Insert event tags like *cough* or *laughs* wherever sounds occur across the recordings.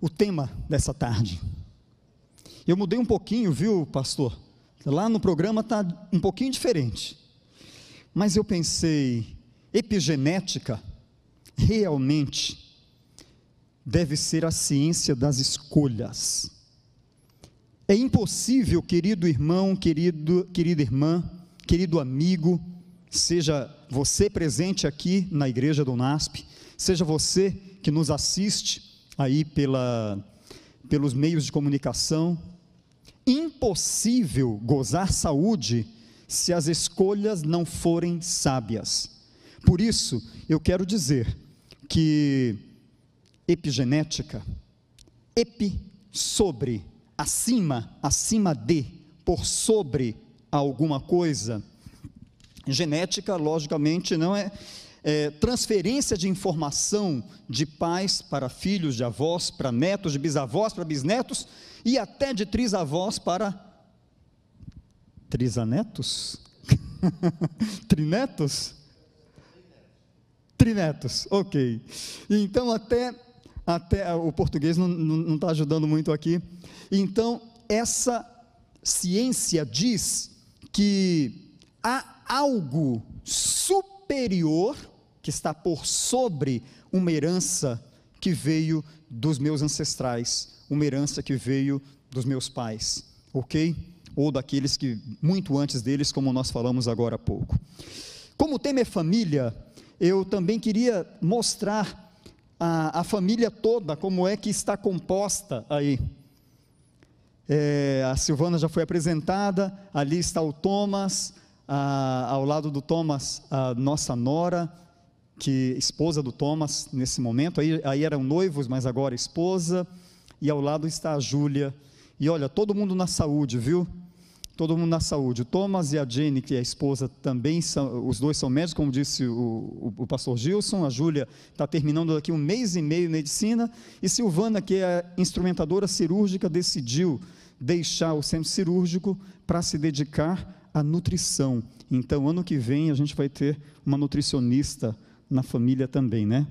o tema dessa tarde. Eu mudei um pouquinho, viu, pastor? Lá no programa está um pouquinho diferente. Mas eu pensei, epigenética realmente deve ser a ciência das escolhas. É impossível, querido irmão, querido, querida irmã, querido amigo, seja você presente aqui na igreja do NASP, seja você que nos assiste aí pela, pelos meios de comunicação, impossível gozar saúde se as escolhas não forem sábias. Por isso, eu quero dizer que epigenética, epi, sobre, acima, acima de, por sobre alguma coisa, genética, logicamente, não é, é, transferência de informação de pais para filhos, de avós para netos, de bisavós para bisnetos e até de trisavós para trisanetos? *laughs* Trinetos? Trinetos, ok. Então, até, até o português não está ajudando muito aqui. Então, essa ciência diz que há algo superior que está por sobre uma herança que veio dos meus ancestrais, uma herança que veio dos meus pais, ok? Ou daqueles que, muito antes deles, como nós falamos agora há pouco. Como o tema é família, eu também queria mostrar a, a família toda, como é que está composta aí. É, a Silvana já foi apresentada, ali está o Thomas, a, ao lado do Thomas, a nossa nora, que esposa do Thomas nesse momento, aí, aí eram noivos, mas agora esposa, e ao lado está a Júlia. E olha, todo mundo na saúde, viu? Todo mundo na saúde. O Thomas e a Jenny, que é a esposa, também são, os dois são médicos, como disse o, o, o pastor Gilson. A Júlia está terminando daqui um mês e meio medicina. E Silvana, que é a instrumentadora cirúrgica, decidiu deixar o centro cirúrgico para se dedicar à nutrição. Então, ano que vem, a gente vai ter uma nutricionista na família também, né?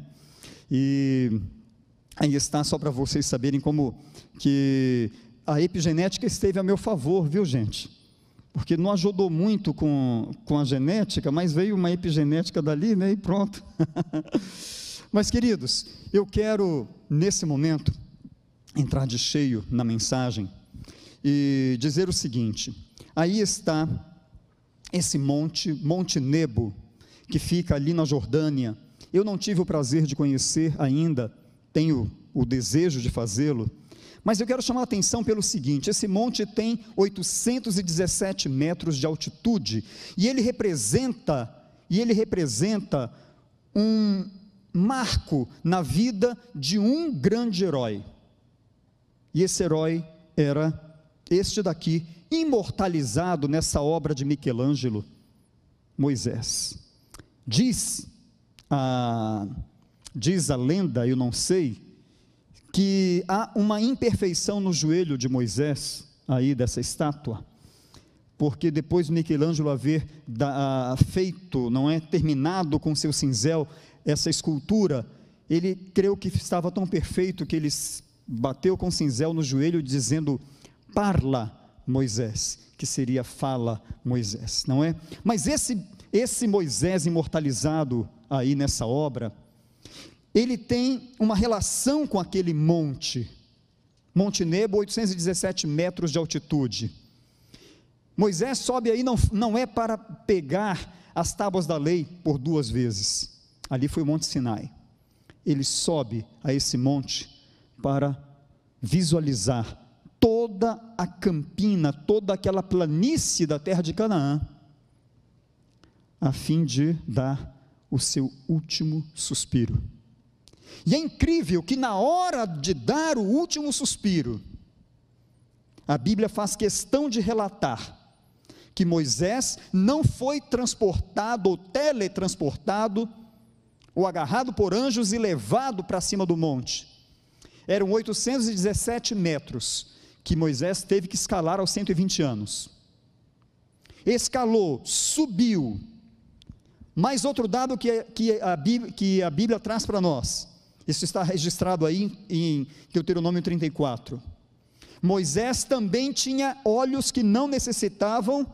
E aí está só para vocês saberem como que a epigenética esteve a meu favor, viu, gente? Porque não ajudou muito com, com a genética, mas veio uma epigenética dali, né? E pronto. *laughs* mas, queridos, eu quero, nesse momento, entrar de cheio na mensagem e dizer o seguinte: aí está esse monte, Monte Nebo, que fica ali na Jordânia. Eu não tive o prazer de conhecer ainda, tenho o desejo de fazê-lo, mas eu quero chamar a atenção pelo seguinte: esse monte tem 817 metros de altitude e ele representa e ele representa um marco na vida de um grande herói. E esse herói era este daqui, imortalizado nessa obra de Michelangelo, Moisés. Diz a, diz a lenda, eu não sei, que há uma imperfeição no joelho de Moisés, aí dessa estátua, porque depois Michelangelo haver da, feito, não é, terminado com seu cinzel, essa escultura, ele creu que estava tão perfeito que ele bateu com cinzel no joelho dizendo, parla Moisés, que seria fala Moisés, não é? Mas esse esse Moisés imortalizado aí nessa obra, ele tem uma relação com aquele monte, Monte Nebo, 817 metros de altitude. Moisés sobe aí, não, não é para pegar as tábuas da lei por duas vezes, ali foi o Monte Sinai. Ele sobe a esse monte para visualizar toda a campina, toda aquela planície da terra de Canaã a fim de dar o seu último suspiro. E é incrível que na hora de dar o último suspiro, a Bíblia faz questão de relatar que Moisés não foi transportado ou teletransportado ou agarrado por anjos e levado para cima do monte. Eram 817 metros que Moisés teve que escalar aos 120 anos. Escalou, subiu, mais outro dado que, que, a, Bíblia, que a Bíblia traz para nós: Isso está registrado aí em Deuteronômio 34. Moisés também tinha olhos que não necessitavam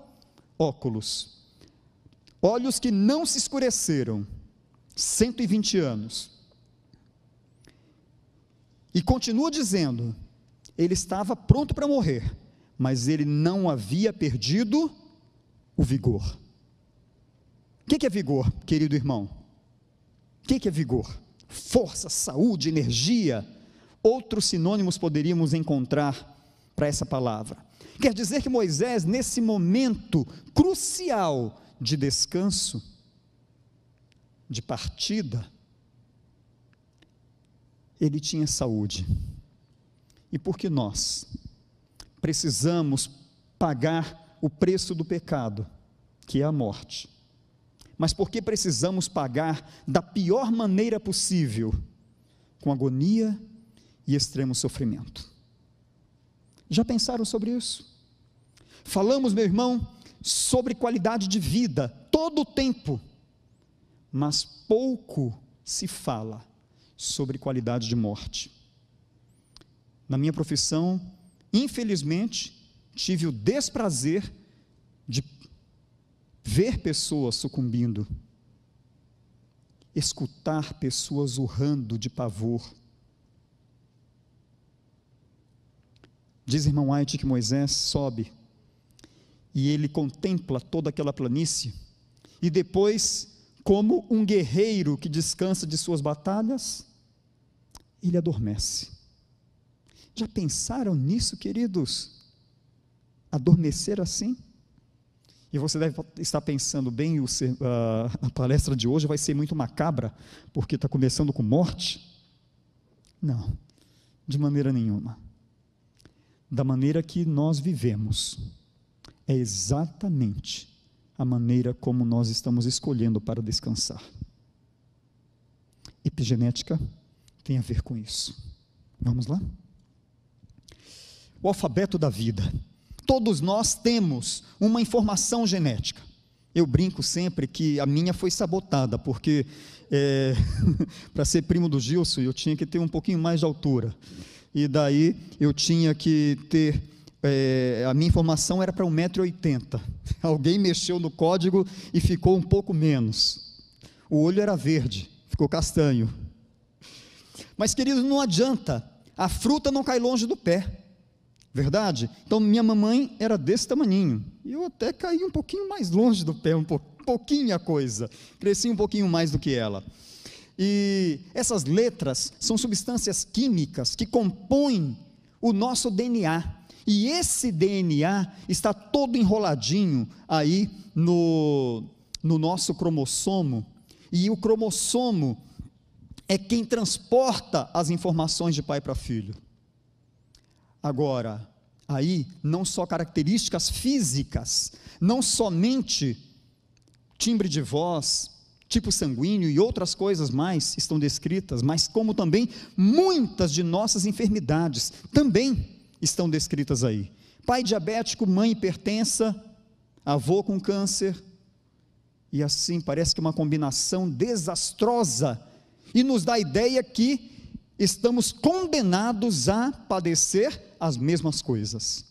óculos, olhos que não se escureceram, 120 anos. E continua dizendo: ele estava pronto para morrer, mas ele não havia perdido o vigor. O que é vigor, querido irmão? O que é vigor? Força, saúde, energia. Outros sinônimos poderíamos encontrar para essa palavra. Quer dizer que Moisés, nesse momento crucial de descanso, de partida, ele tinha saúde. E porque nós precisamos pagar o preço do pecado, que é a morte, mas porque precisamos pagar da pior maneira possível, com agonia e extremo sofrimento. Já pensaram sobre isso? Falamos, meu irmão, sobre qualidade de vida todo o tempo, mas pouco se fala sobre qualidade de morte. Na minha profissão, infelizmente, tive o desprazer de ver pessoas sucumbindo, escutar pessoas urrando de pavor. Diz irmão White que Moisés sobe e ele contempla toda aquela planície, e depois, como um guerreiro que descansa de suas batalhas, ele adormece. Já pensaram nisso, queridos? Adormecer assim? E você deve estar pensando bem, o, a, a palestra de hoje vai ser muito macabra, porque está começando com morte. Não, de maneira nenhuma. Da maneira que nós vivemos, é exatamente a maneira como nós estamos escolhendo para descansar. Epigenética tem a ver com isso. Vamos lá? O alfabeto da vida. Todos nós temos uma informação genética. Eu brinco sempre que a minha foi sabotada, porque é, *laughs* para ser primo do Gilson eu tinha que ter um pouquinho mais de altura. E daí eu tinha que ter é, a minha informação era para 1,80m. *laughs* Alguém mexeu no código e ficou um pouco menos. O olho era verde, ficou castanho. Mas, querido, não adianta, a fruta não cai longe do pé. Verdade? Então, minha mamãe era desse tamaninho. E eu até caí um pouquinho mais longe do pé, um pouquinho a coisa. Cresci um pouquinho mais do que ela. E essas letras são substâncias químicas que compõem o nosso DNA. E esse DNA está todo enroladinho aí no, no nosso cromossomo. E o cromossomo é quem transporta as informações de pai para filho. Agora, aí não só características físicas, não somente timbre de voz, tipo sanguíneo e outras coisas mais estão descritas, mas como também muitas de nossas enfermidades também estão descritas aí. Pai diabético, mãe hipertensa, avô com câncer, e assim parece que é uma combinação desastrosa, e nos dá a ideia que estamos condenados a padecer as mesmas coisas.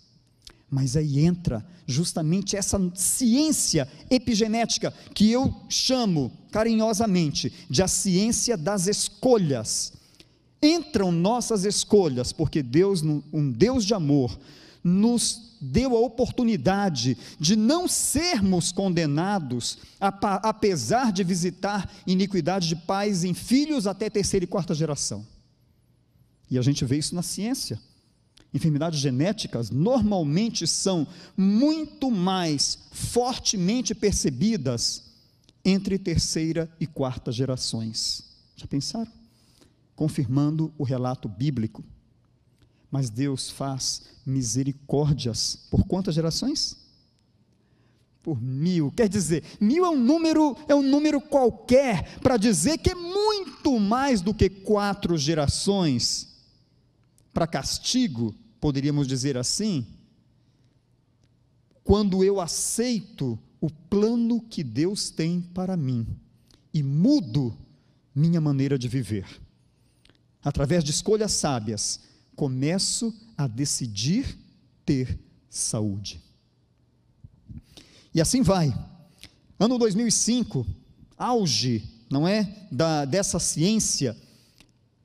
Mas aí entra justamente essa ciência epigenética, que eu chamo carinhosamente de a ciência das escolhas entram nossas escolhas, porque Deus, um Deus de amor, nos deu a oportunidade de não sermos condenados, apesar de visitar iniquidade de pais em filhos até terceira e quarta geração. E a gente vê isso na ciência. Enfermidades genéticas normalmente são muito mais fortemente percebidas entre terceira e quarta gerações. Já pensaram? confirmando o relato bíblico. Mas Deus faz misericórdias por quantas gerações? Por mil. Quer dizer, mil é um número, é um número qualquer para dizer que é muito mais do que quatro gerações para castigo, poderíamos dizer assim. Quando eu aceito o plano que Deus tem para mim e mudo minha maneira de viver. através de escolhas sábias, começo a decidir ter saúde. E assim vai. Ano 2005, auge, não é, da, dessa ciência,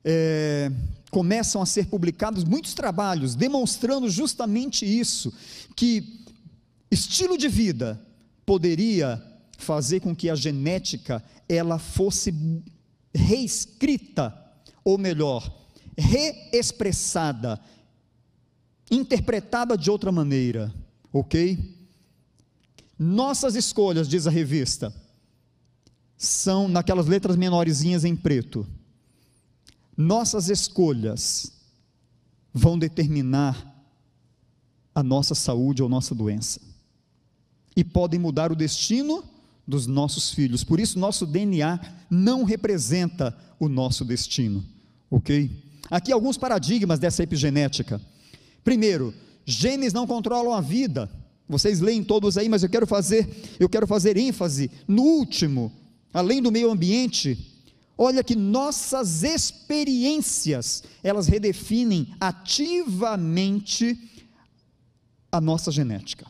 é, começam a ser publicados muitos trabalhos demonstrando justamente isso, que estilo de vida poderia fazer com que a genética ela fosse reescrita, ou melhor, reexpressada, interpretada de outra maneira, ok? Nossas escolhas, diz a revista, são naquelas letras menorzinhas em preto. Nossas escolhas vão determinar a nossa saúde ou nossa doença. E podem mudar o destino dos nossos filhos. Por isso, nosso DNA não representa o nosso destino, ok? Aqui alguns paradigmas dessa epigenética. Primeiro, genes não controlam a vida. Vocês leem todos aí, mas eu quero fazer, eu quero fazer ênfase no último, além do meio ambiente. Olha que nossas experiências, elas redefinem ativamente a nossa genética,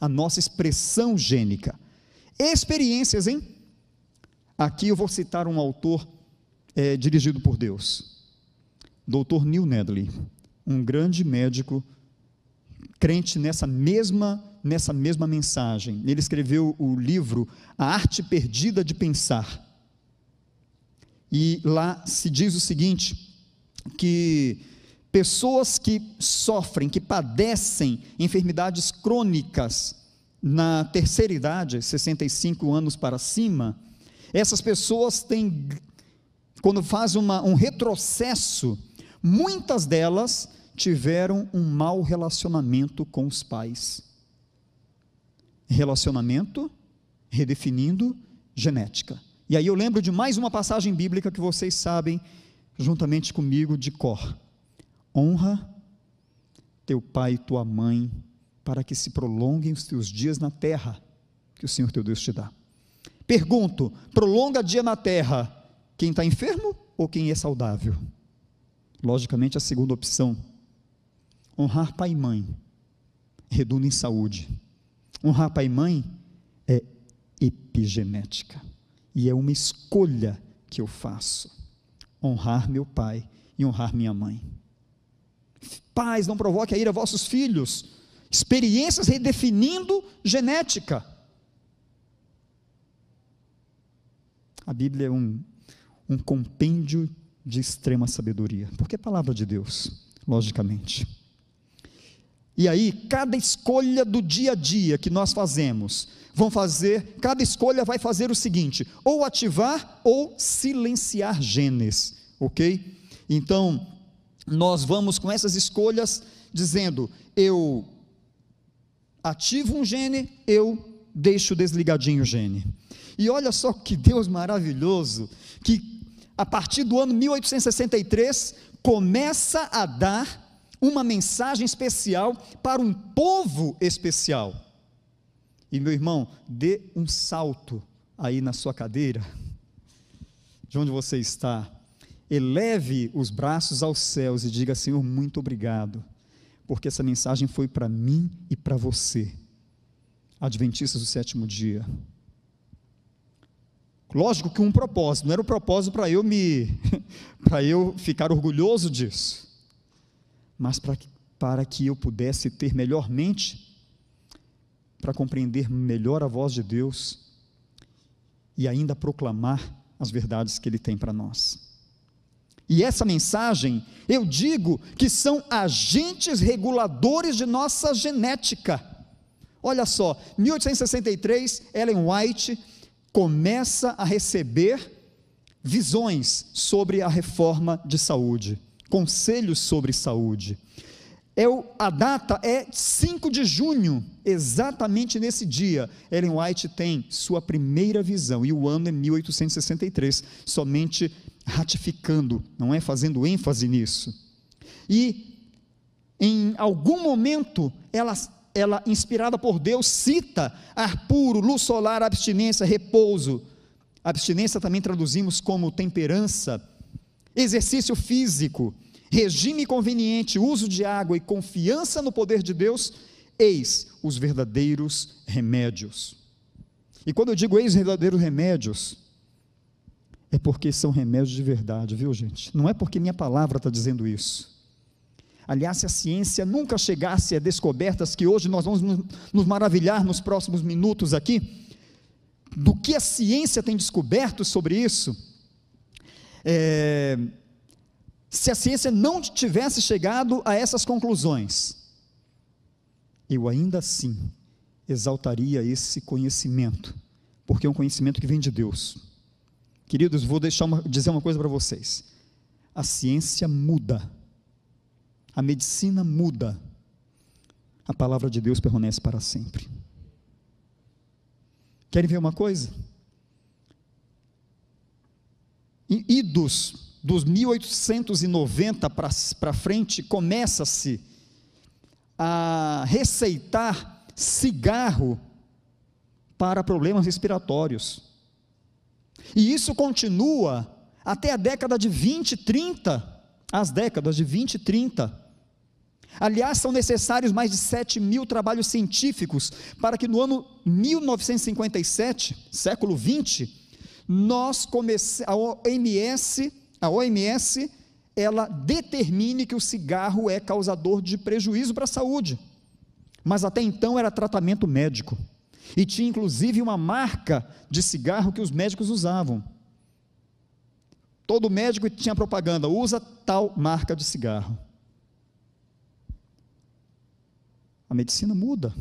a nossa expressão gênica. Experiências, hein? Aqui eu vou citar um autor é, dirigido por Deus, Dr. Neil Nedley, um grande médico crente nessa mesma nessa mesma mensagem. Ele escreveu o livro A Arte Perdida de Pensar. E lá se diz o seguinte: que pessoas que sofrem, que padecem enfermidades crônicas na terceira idade, 65 anos para cima, essas pessoas têm, quando faz uma, um retrocesso, muitas delas tiveram um mau relacionamento com os pais. Relacionamento redefinindo genética. E aí eu lembro de mais uma passagem bíblica que vocês sabem, juntamente comigo, de cor. Honra teu pai e tua mãe, para que se prolonguem os teus dias na terra que o Senhor teu Deus te dá. Pergunto: prolonga dia na terra quem está enfermo ou quem é saudável? Logicamente, a segunda opção. Honrar pai e mãe redunda em saúde. Honrar pai e mãe é epigenética. E é uma escolha que eu faço. Honrar meu pai e honrar minha mãe. Pais, não provoque a ira vossos filhos experiências redefinindo genética. A Bíblia é um, um compêndio de extrema sabedoria, porque é palavra de Deus, logicamente. E aí, cada escolha do dia a dia que nós fazemos, vão fazer, cada escolha vai fazer o seguinte: ou ativar ou silenciar genes, ok? Então, nós vamos com essas escolhas dizendo: eu ativo um gene, eu deixo desligadinho o gene. E olha só que Deus maravilhoso, que a partir do ano 1863 começa a dar uma mensagem especial para um povo especial. E meu irmão, dê um salto aí na sua cadeira, de onde você está, eleve os braços aos céus e diga: Senhor, muito obrigado porque essa mensagem foi para mim e para você, adventistas do sétimo dia. Lógico que um propósito, não era o um propósito para eu me, *laughs* para eu ficar orgulhoso disso, mas para que, para que eu pudesse ter melhor mente, para compreender melhor a voz de Deus e ainda proclamar as verdades que Ele tem para nós. E essa mensagem, eu digo que são agentes reguladores de nossa genética. Olha só, 1863, Ellen White começa a receber visões sobre a reforma de saúde, conselhos sobre saúde. É o, a data é 5 de junho, exatamente nesse dia, Ellen White tem sua primeira visão, e o ano é 1863, somente ratificando, não é? Fazendo ênfase nisso. E em algum momento, ela, ela inspirada por Deus, cita ar puro, luz solar, abstinência, repouso. Abstinência também traduzimos como temperança. Exercício físico, regime conveniente, uso de água e confiança no poder de Deus, eis os verdadeiros remédios. E quando eu digo eis os verdadeiros remédios, é porque são remédios de verdade, viu gente? Não é porque minha palavra está dizendo isso. Aliás, se a ciência nunca chegasse a descobertas que hoje nós vamos nos maravilhar nos próximos minutos aqui, do que a ciência tem descoberto sobre isso, é, se a ciência não tivesse chegado a essas conclusões, eu ainda assim exaltaria esse conhecimento, porque é um conhecimento que vem de Deus. Queridos, vou deixar uma, dizer uma coisa para vocês: a ciência muda, a medicina muda, a palavra de Deus permanece para sempre. Querem ver uma coisa? Idos dos 1890 para frente, começa-se a receitar cigarro para problemas respiratórios. E isso continua até a década de 20, 30, as décadas de 20 e 30. Aliás, são necessários mais de 7 mil trabalhos científicos para que no ano 1957, século 20, nós comece, a OMS, a OMS, ela determine que o cigarro é causador de prejuízo para a saúde. Mas até então era tratamento médico. E tinha inclusive uma marca de cigarro que os médicos usavam. Todo médico tinha propaganda, usa tal marca de cigarro. A medicina muda.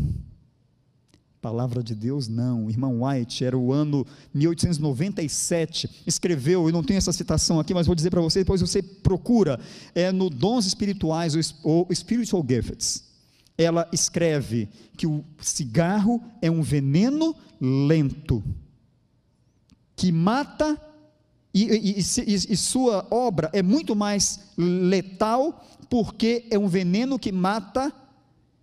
Palavra de Deus, não. Irmão White, era o ano 1897, escreveu, eu não tenho essa citação aqui, mas vou dizer para você, depois você procura, é no Dons Espirituais, ou Spiritual Gifts. Ela escreve que o cigarro é um veneno lento, que mata, e, e, e, e, sua obra é muito mais letal, porque é um veneno que mata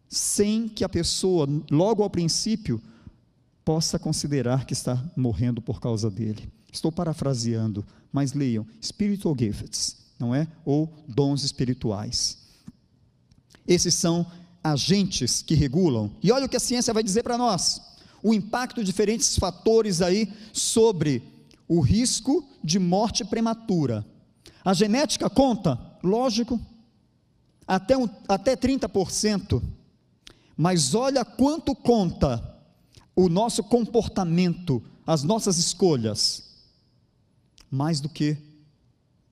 sem que a pessoa, logo ao princípio, possa considerar que está morrendo por causa dele. Estou parafraseando, mas leiam: spiritual gifts, não é? Ou dons espirituais. Esses são agentes que regulam. E olha o que a ciência vai dizer para nós: o impacto de diferentes fatores aí sobre o risco de morte prematura. A genética conta, lógico, até, um, até 30%, mas olha quanto conta o nosso comportamento, as nossas escolhas, mais do que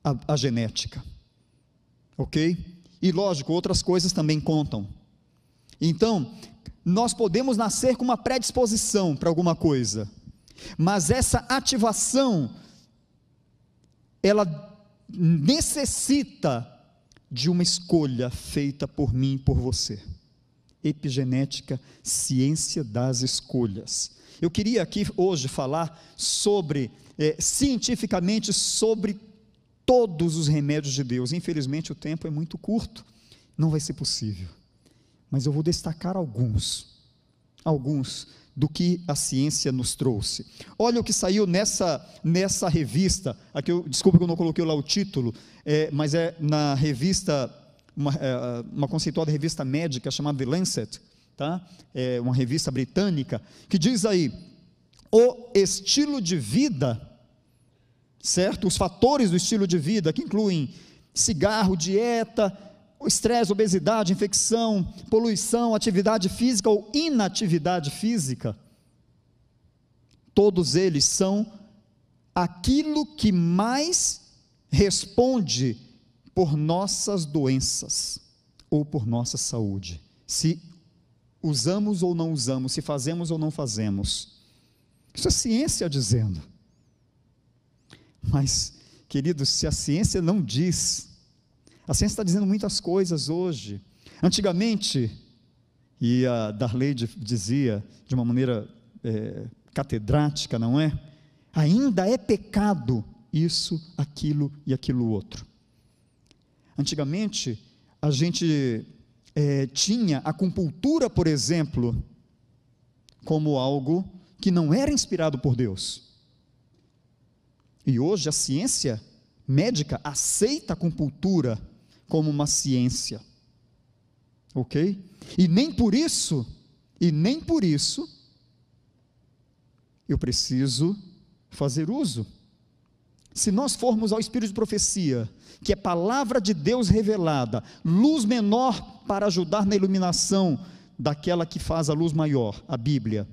a, a genética, ok? E lógico, outras coisas também contam. Então, nós podemos nascer com uma predisposição para alguma coisa, mas essa ativação, ela necessita de uma escolha feita por mim e por você. Epigenética, ciência das escolhas. Eu queria aqui hoje falar sobre, é, cientificamente, sobre todos os remédios de Deus. Infelizmente o tempo é muito curto, não vai ser possível mas eu vou destacar alguns, alguns do que a ciência nos trouxe. Olha o que saiu nessa, nessa revista, aqui eu, desculpa que eu não coloquei lá o título, é, mas é na revista, uma, é, uma conceituada revista médica chamada The Lancet, tá? é uma revista britânica, que diz aí, o estilo de vida, certo? Os fatores do estilo de vida, que incluem cigarro, dieta, estresse, obesidade, infecção, poluição, atividade física ou inatividade física, todos eles são aquilo que mais responde por nossas doenças ou por nossa saúde. Se usamos ou não usamos, se fazemos ou não fazemos. Isso é ciência dizendo. Mas, queridos, se a ciência não diz a ciência está dizendo muitas coisas hoje. Antigamente, e a Darley dizia de uma maneira é, catedrática, não é? Ainda é pecado isso, aquilo e aquilo outro. Antigamente, a gente é, tinha a acupuntura, por exemplo, como algo que não era inspirado por Deus. E hoje a ciência médica aceita a acupuntura como uma ciência. Ok? E nem por isso, e nem por isso, eu preciso fazer uso. Se nós formos ao Espírito de profecia, que é palavra de Deus revelada, luz menor para ajudar na iluminação daquela que faz a luz maior, a Bíblia,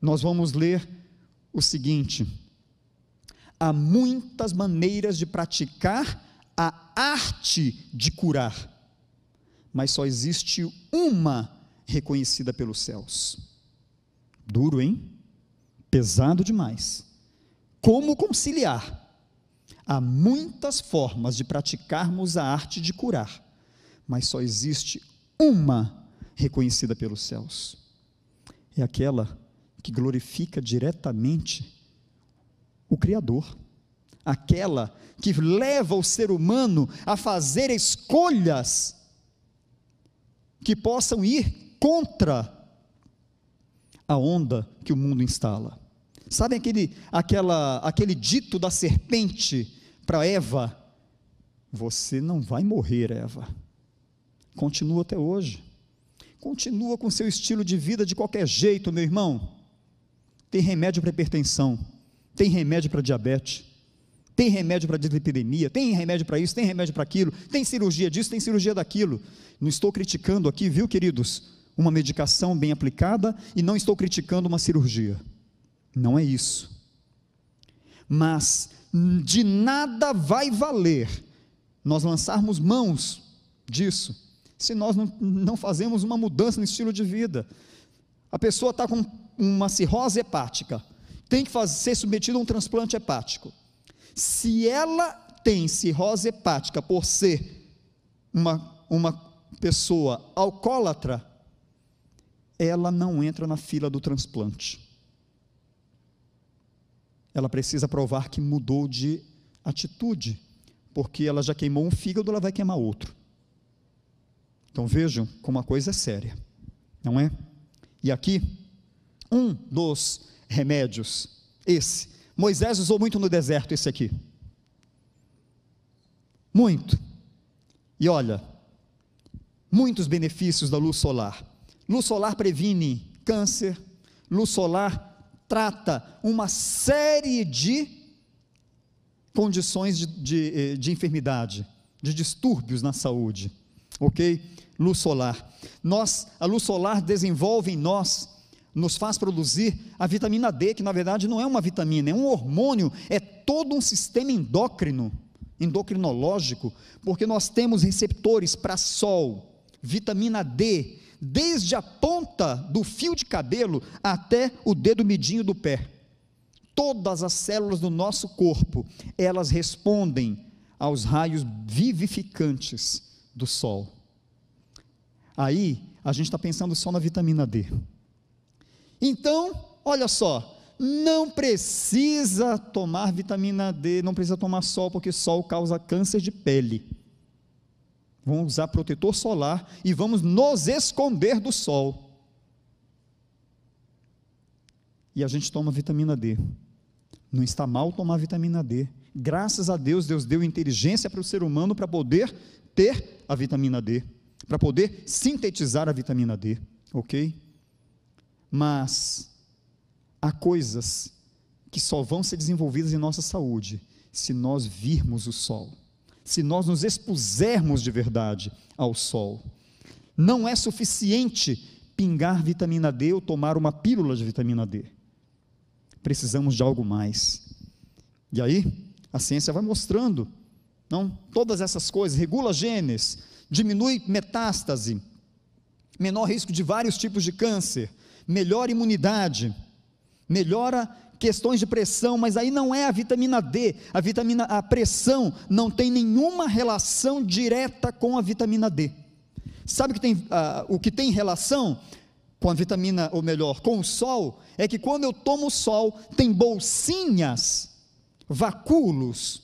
nós vamos ler o seguinte: há muitas maneiras de praticar a arte de curar, mas só existe uma reconhecida pelos céus. Duro, hein? Pesado demais. Como conciliar? Há muitas formas de praticarmos a arte de curar, mas só existe uma reconhecida pelos céus. É aquela que glorifica diretamente o Criador, aquela que leva o ser humano a fazer escolhas que possam ir contra a onda que o mundo instala. Sabe aquele, aquela, aquele dito da serpente para Eva? Você não vai morrer, Eva. Continua até hoje. Continua com seu estilo de vida de qualquer jeito, meu irmão. Tem remédio para hipertensão, tem remédio para diabetes, tem remédio para dislipidemia, tem remédio para isso, tem remédio para aquilo, tem cirurgia disso, tem cirurgia daquilo. Não estou criticando aqui, viu, queridos, uma medicação bem aplicada e não estou criticando uma cirurgia. Não é isso. Mas de nada vai valer nós lançarmos mãos disso se nós não, não fazemos uma mudança no estilo de vida. A pessoa está com uma cirrose hepática, tem que fazer, ser submetida a um transplante hepático. Se ela tem cirrose hepática por ser uma, uma pessoa alcoólatra, ela não entra na fila do transplante. Ela precisa provar que mudou de atitude, porque ela já queimou um fígado, ela vai queimar outro. Então vejam como a coisa é séria, não é? E aqui, um dos remédios, esse, Moisés usou muito no deserto, esse aqui. Muito. E olha, muitos benefícios da luz solar. Luz solar previne câncer, luz solar trata uma série de condições de, de, eh, de enfermidade, de distúrbios na saúde, ok? Luz solar. Nós, a luz solar desenvolve em nós, nos faz produzir a vitamina D, que na verdade não é uma vitamina, é um hormônio, é todo um sistema endócrino, endocrinológico, porque nós temos receptores para sol, vitamina D, desde a ponta do fio de cabelo até o dedo midinho do pé. Todas as células do nosso corpo, elas respondem aos raios vivificantes do sol. Aí, a gente está pensando só na vitamina D. Então, olha só, não precisa tomar vitamina D, não precisa tomar sol, porque sol causa câncer de pele. Vamos usar protetor solar e vamos nos esconder do sol. E a gente toma vitamina D. Não está mal tomar vitamina D. Graças a Deus, Deus deu inteligência para o ser humano para poder ter a vitamina D, para poder sintetizar a vitamina D, ok? Mas há coisas que só vão ser desenvolvidas em nossa saúde se nós virmos o sol se nós nos expusermos de verdade ao sol. Não é suficiente pingar vitamina D ou tomar uma pílula de vitamina D. Precisamos de algo mais. E aí, a ciência vai mostrando, não? Todas essas coisas, regula genes, diminui metástase, menor risco de vários tipos de câncer, melhora imunidade, melhora questões de pressão, mas aí não é a vitamina D. A vitamina a pressão não tem nenhuma relação direta com a vitamina D. Sabe que tem, uh, o que tem relação com a vitamina, ou melhor, com o sol, é que quando eu tomo sol, tem bolsinhas, vacúolos,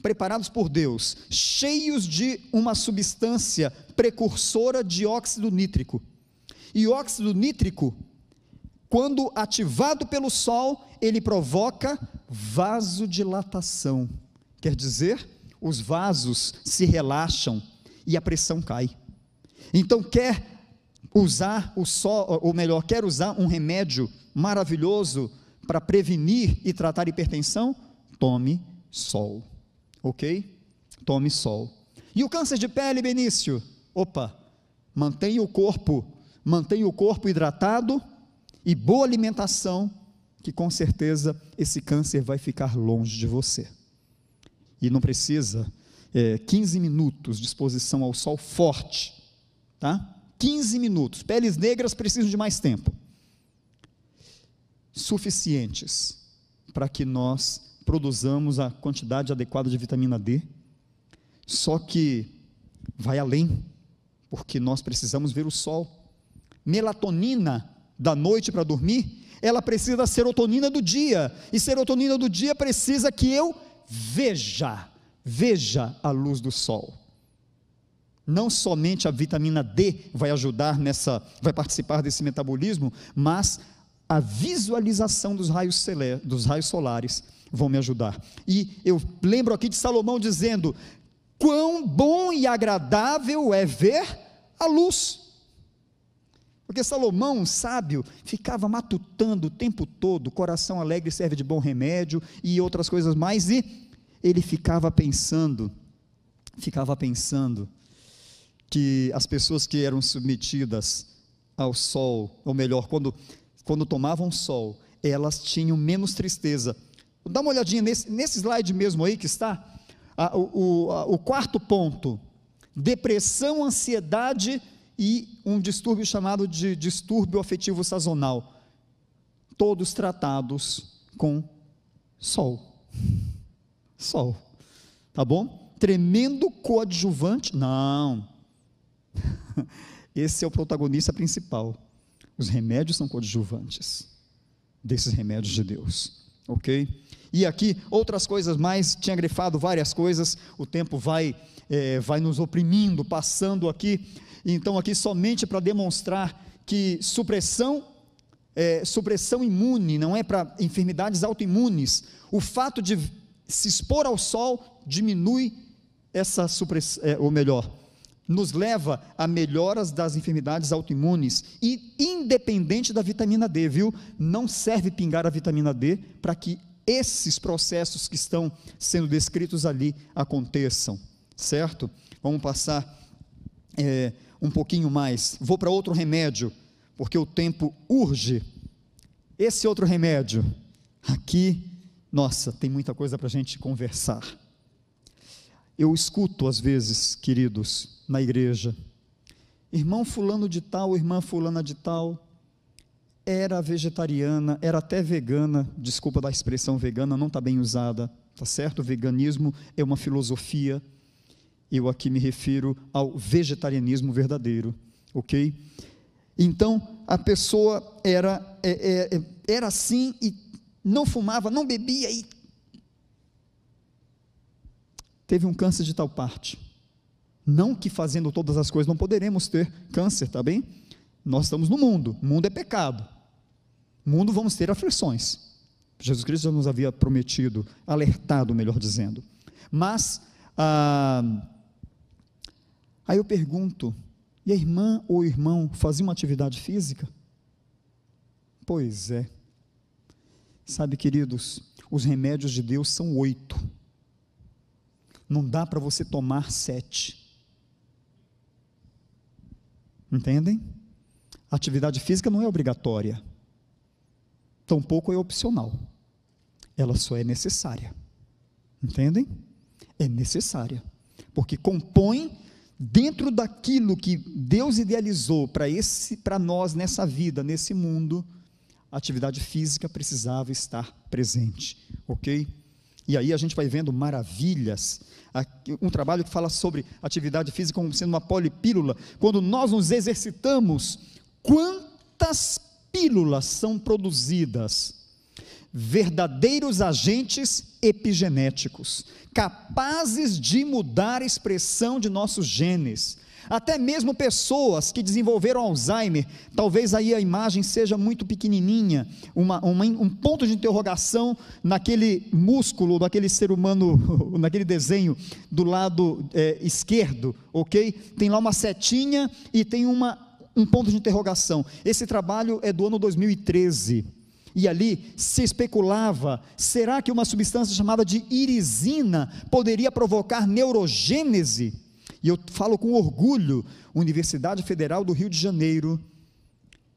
preparados por Deus, cheios de uma substância precursora de óxido nítrico. E óxido nítrico quando ativado pelo sol, ele provoca vasodilatação. Quer dizer, os vasos se relaxam e a pressão cai. Então, quer usar o sol, ou melhor, quer usar um remédio maravilhoso para prevenir e tratar hipertensão? Tome sol. Ok? Tome sol. E o câncer de pele, Benício? Opa, mantenha o corpo, mantenha o corpo hidratado e boa alimentação, que com certeza esse câncer vai ficar longe de você. E não precisa é, 15 minutos de exposição ao sol forte, tá? 15 minutos. Peles negras precisam de mais tempo. Suficientes para que nós produzamos a quantidade adequada de vitamina D. Só que vai além, porque nós precisamos ver o sol. Melatonina da noite para dormir, ela precisa da serotonina do dia, e serotonina do dia precisa que eu veja, veja a luz do sol. Não somente a vitamina D vai ajudar nessa, vai participar desse metabolismo, mas a visualização dos raios, celé, dos raios solares vão me ajudar. E eu lembro aqui de Salomão dizendo: quão bom e agradável é ver a luz. Porque Salomão, sábio, ficava matutando o tempo todo, coração alegre serve de bom remédio e outras coisas mais, e ele ficava pensando, ficava pensando que as pessoas que eram submetidas ao sol, ou melhor, quando, quando tomavam sol, elas tinham menos tristeza. Dá uma olhadinha nesse, nesse slide mesmo aí que está, a, o, a, o quarto ponto: depressão, ansiedade e um distúrbio chamado de distúrbio afetivo sazonal. Todos tratados com sol. *laughs* Sol. Tá bom? Tremendo coadjuvante? Não. *laughs* Esse é o protagonista principal. Os remédios são coadjuvantes desses remédios de Deus. Ok? E aqui, outras coisas mais, tinha grifado várias coisas, o tempo vai, é, vai nos oprimindo, passando aqui. Então, aqui somente para demonstrar que supressão, é, supressão imune não é para enfermidades autoimunes. O fato de se expor ao sol diminui essa supressão, é, ou melhor, nos leva a melhoras das enfermidades autoimunes e independente da vitamina D, viu? Não serve pingar a vitamina D para que esses processos que estão sendo descritos ali aconteçam, certo? Vamos passar é, um pouquinho mais. Vou para outro remédio, porque o tempo urge. Esse outro remédio, aqui, nossa, tem muita coisa para a gente conversar. Eu escuto às vezes, queridos, na igreja, irmão fulano de tal, irmã fulana de tal, era vegetariana, era até vegana, desculpa da expressão vegana, não está bem usada, tá certo? O veganismo é uma filosofia, eu aqui me refiro ao vegetarianismo verdadeiro, ok? Então, a pessoa era, é, é, é, era assim e não fumava, não bebia e teve um câncer de tal parte. Não que fazendo todas as coisas não poderemos ter câncer, tá bem? Nós estamos no mundo, o mundo é pecado. Mundo vamos ter aflições. Jesus Cristo já nos havia prometido, alertado, melhor dizendo. Mas, ah, aí eu pergunto, e a irmã ou o irmão fazia uma atividade física? Pois é. Sabe, queridos, os remédios de Deus são oito. Não dá para você tomar sete. Entendem? Atividade física não é obrigatória, tampouco é opcional, ela só é necessária. Entendem? É necessária, porque compõe dentro daquilo que Deus idealizou para esse para nós nessa vida, nesse mundo, a atividade física precisava estar presente, OK? E aí a gente vai vendo maravilhas. Um trabalho que fala sobre atividade física como sendo uma polipílula. Quando nós nos exercitamos, quantas pílulas são produzidas? Verdadeiros agentes epigenéticos, capazes de mudar a expressão de nossos genes. Até mesmo pessoas que desenvolveram Alzheimer, talvez aí a imagem seja muito pequenininha, uma, uma, um ponto de interrogação naquele músculo, daquele ser humano, *laughs* naquele desenho do lado é, esquerdo, ok? Tem lá uma setinha e tem uma, um ponto de interrogação. Esse trabalho é do ano 2013. E ali se especulava: será que uma substância chamada de irisina poderia provocar neurogênese? E eu falo com orgulho: Universidade Federal do Rio de Janeiro,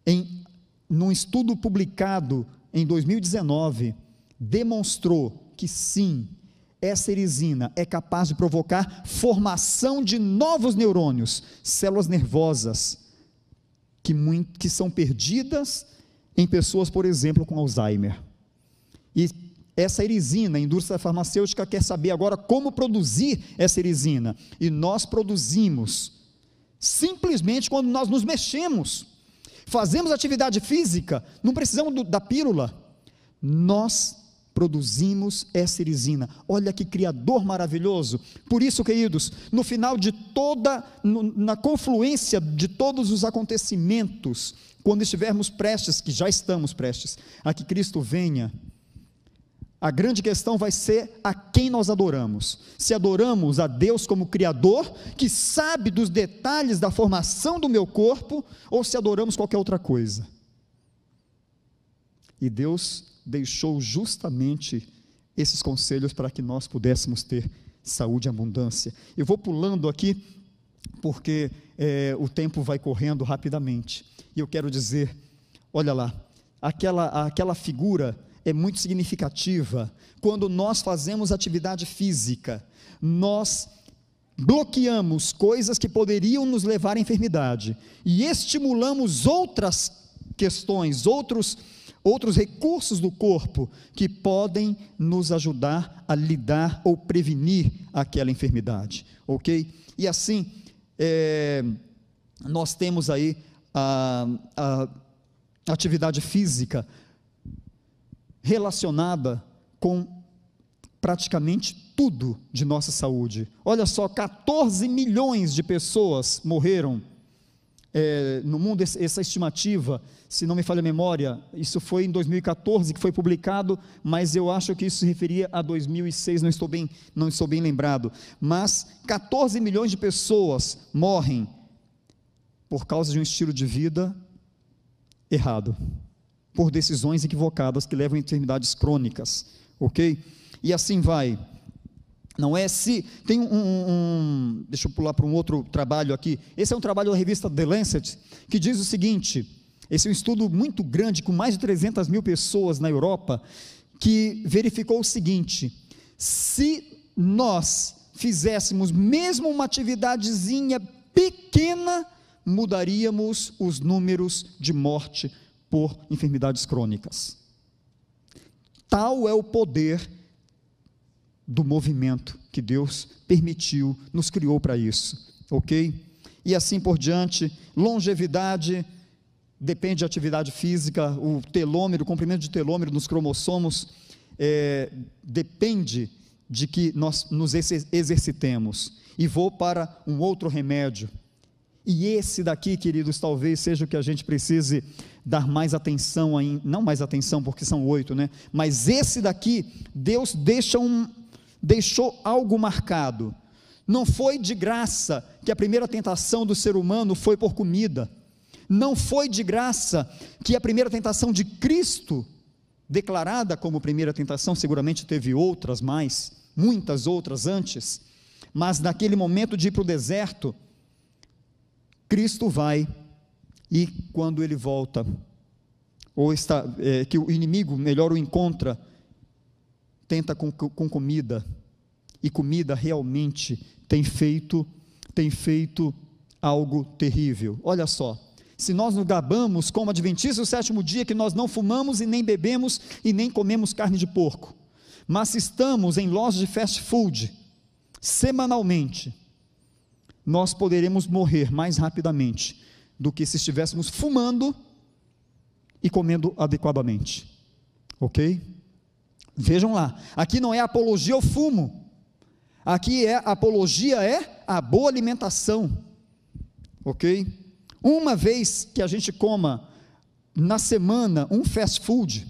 em num estudo publicado em 2019, demonstrou que sim, essa erisina é capaz de provocar formação de novos neurônios, células nervosas, que, muito, que são perdidas em pessoas, por exemplo, com Alzheimer. E essa erisina, a indústria farmacêutica quer saber agora como produzir essa erisina. E nós produzimos simplesmente quando nós nos mexemos. Fazemos atividade física, não precisamos do, da pílula. Nós produzimos essa erisina. Olha que criador maravilhoso. Por isso, queridos, no final de toda, na confluência de todos os acontecimentos, quando estivermos prestes, que já estamos prestes, a que Cristo venha, a grande questão vai ser a quem nós adoramos. Se adoramos a Deus como Criador, que sabe dos detalhes da formação do meu corpo, ou se adoramos qualquer outra coisa. E Deus deixou justamente esses conselhos para que nós pudéssemos ter saúde e abundância. Eu vou pulando aqui, porque é, o tempo vai correndo rapidamente. E eu quero dizer: olha lá, aquela, aquela figura é muito significativa. Quando nós fazemos atividade física, nós bloqueamos coisas que poderiam nos levar à enfermidade e estimulamos outras questões, outros outros recursos do corpo que podem nos ajudar a lidar ou prevenir aquela enfermidade, ok? E assim, é, nós temos aí a, a atividade física relacionada com praticamente tudo de nossa saúde. Olha só, 14 milhões de pessoas morreram é, no mundo, essa estimativa, se não me falha a memória, isso foi em 2014 que foi publicado, mas eu acho que isso se referia a 2006, não estou bem, não estou bem lembrado. Mas 14 milhões de pessoas morrem por causa de um estilo de vida errado, por decisões equivocadas que levam a enfermidades crônicas, ok? E assim vai. Não é se. Tem um, um, Deixa eu pular para um outro trabalho aqui. Esse é um trabalho da revista The Lancet, que diz o seguinte: esse é um estudo muito grande, com mais de 300 mil pessoas na Europa, que verificou o seguinte: se nós fizéssemos mesmo uma atividadezinha pequena, mudaríamos os números de morte por enfermidades crônicas. Tal é o poder do movimento que Deus permitiu, nos criou para isso, ok? E assim por diante, longevidade depende de atividade física, o telômero, o comprimento de telômero nos cromossomos é, depende de que nós nos exercitemos. E vou para um outro remédio. E esse daqui, queridos, talvez seja o que a gente precise dar mais atenção, não mais atenção, porque são oito, né? Mas esse daqui, Deus deixa um, deixou algo marcado. Não foi de graça que a primeira tentação do ser humano foi por comida. Não foi de graça que a primeira tentação de Cristo, declarada como primeira tentação, seguramente teve outras mais, muitas outras antes, mas naquele momento de ir para o deserto, Cristo vai e quando ele volta, ou está, é, que o inimigo melhor o encontra, tenta com, com comida, e comida realmente tem feito, tem feito algo terrível. Olha só, se nós nos gabamos como adventistas do sétimo dia que nós não fumamos e nem bebemos e nem comemos carne de porco, mas se estamos em lojas de fast food semanalmente, nós poderemos morrer mais rapidamente do que se estivéssemos fumando e comendo adequadamente. Ok? Vejam lá, aqui não é apologia ao fumo, aqui é apologia é a boa alimentação. ok? Uma vez que a gente coma na semana um fast food,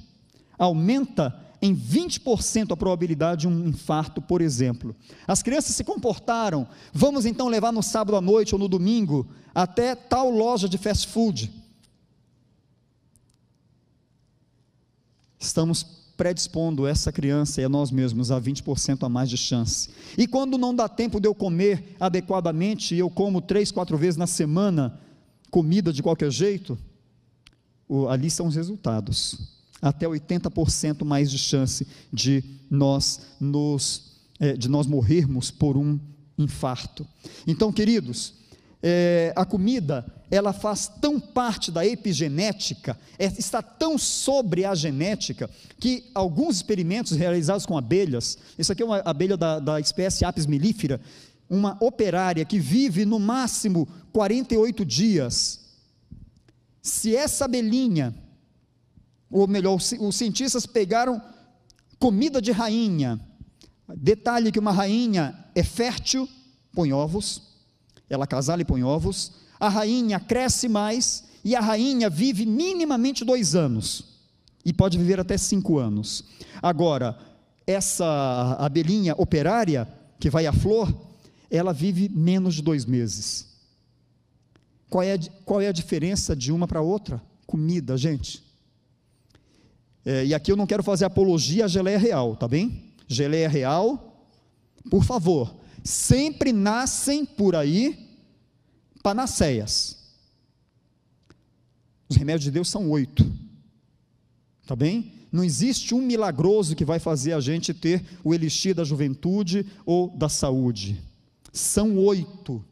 aumenta em 20% a probabilidade de um infarto, por exemplo. As crianças se comportaram, vamos então levar no sábado à noite ou no domingo até tal loja de fast food. Estamos predispondo essa criança e a nós mesmos a 20% a mais de chance. E quando não dá tempo de eu comer adequadamente, e eu como três, quatro vezes na semana comida de qualquer jeito, ali são os resultados até 80% mais de chance de nós nos é, de nós morrermos por um infarto. Então, queridos, é, a comida ela faz tão parte da epigenética, é, está tão sobre a genética, que alguns experimentos realizados com abelhas, isso aqui é uma abelha da, da espécie Apis mellifera, uma operária que vive no máximo 48 dias. Se essa abelhinha ou melhor, os cientistas pegaram comida de rainha. Detalhe que uma rainha é fértil, põe ovos, ela casala e põe ovos. A rainha cresce mais e a rainha vive minimamente dois anos e pode viver até cinco anos. Agora, essa abelhinha operária que vai à flor, ela vive menos de dois meses. Qual é, qual é a diferença de uma para outra? Comida, gente. É, e aqui eu não quero fazer apologia à geleia real, tá bem? Geleia real, por favor, sempre nascem por aí panaceias. Os remédios de Deus são oito, tá bem? Não existe um milagroso que vai fazer a gente ter o elixir da juventude ou da saúde. São oito,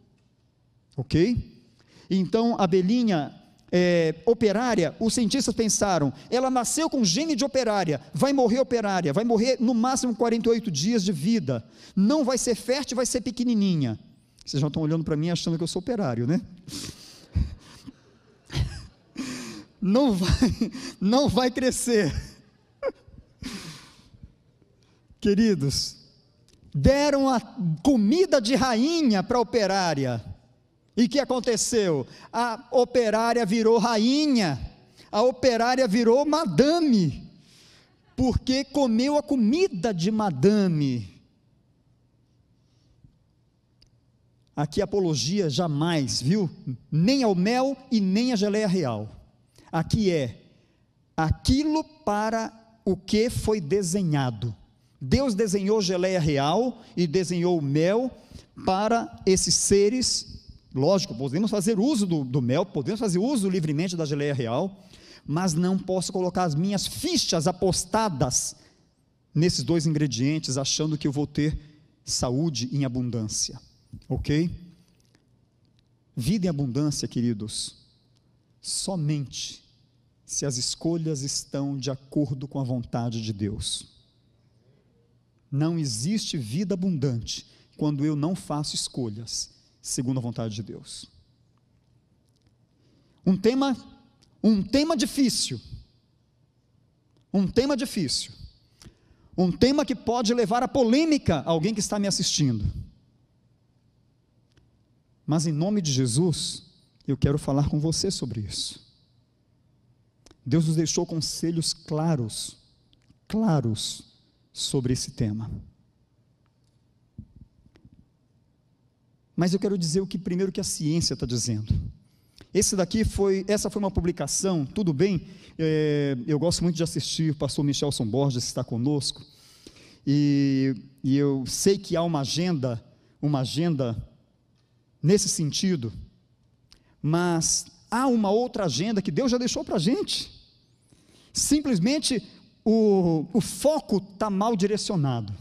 ok? Então, a abelhinha é, operária, os cientistas pensaram, ela nasceu com gene de operária, vai morrer operária, vai morrer no máximo 48 dias de vida, não vai ser fértil, vai ser pequenininha. Vocês já estão olhando para mim achando que eu sou operário, né? *laughs* Não vai, não vai crescer. *laughs* Queridos, deram a comida de rainha para a operária e o que aconteceu? A operária virou rainha, a operária virou madame, porque comeu a comida de madame. Aqui apologia jamais, viu? Nem ao mel e nem à geleia real. Aqui é aquilo para o que foi desenhado. Deus desenhou geleia real e desenhou mel para esses seres Lógico, podemos fazer uso do, do mel, podemos fazer uso livremente da geleia real, mas não posso colocar as minhas fichas apostadas nesses dois ingredientes, achando que eu vou ter saúde em abundância. Ok? Vida em abundância, queridos, somente se as escolhas estão de acordo com a vontade de Deus. Não existe vida abundante quando eu não faço escolhas segundo a vontade de Deus. Um tema, um tema difícil. Um tema difícil. Um tema que pode levar a polêmica a alguém que está me assistindo. Mas em nome de Jesus, eu quero falar com você sobre isso. Deus nos deixou conselhos claros, claros sobre esse tema. Mas eu quero dizer o que primeiro que a ciência está dizendo. Esse daqui foi, essa foi uma publicação, tudo bem, é, eu gosto muito de assistir o pastor Michelson Borges está conosco, e, e eu sei que há uma agenda, uma agenda nesse sentido, mas há uma outra agenda que Deus já deixou para a gente. Simplesmente o, o foco está mal direcionado.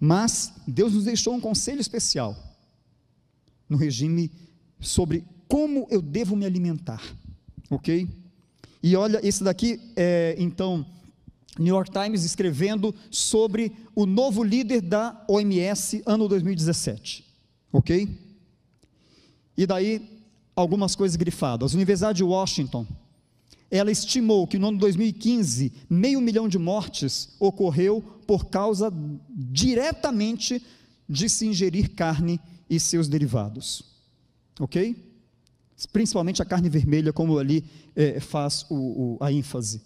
Mas Deus nos deixou um conselho especial no regime sobre como eu devo me alimentar, ok? E olha, esse daqui é, então, New York Times escrevendo sobre o novo líder da OMS, ano 2017, ok? E daí, algumas coisas grifadas. Universidade de Washington, ela estimou que no ano 2015, meio milhão de mortes ocorreu por causa diretamente de se ingerir carne e seus derivados. ok? Principalmente a carne vermelha, como ali é, faz o, o, a ênfase.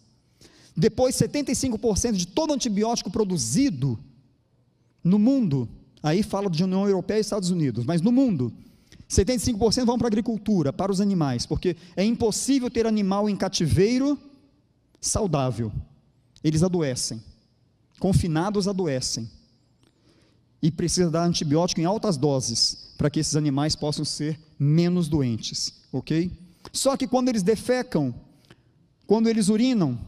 Depois, 75% de todo antibiótico produzido no mundo, aí fala de União Europeia e Estados Unidos, mas no mundo, 75% vão para a agricultura, para os animais, porque é impossível ter animal em cativeiro saudável. Eles adoecem. Confinados adoecem. E precisa dar antibiótico em altas doses para que esses animais possam ser menos doentes, ok? Só que quando eles defecam, quando eles urinam,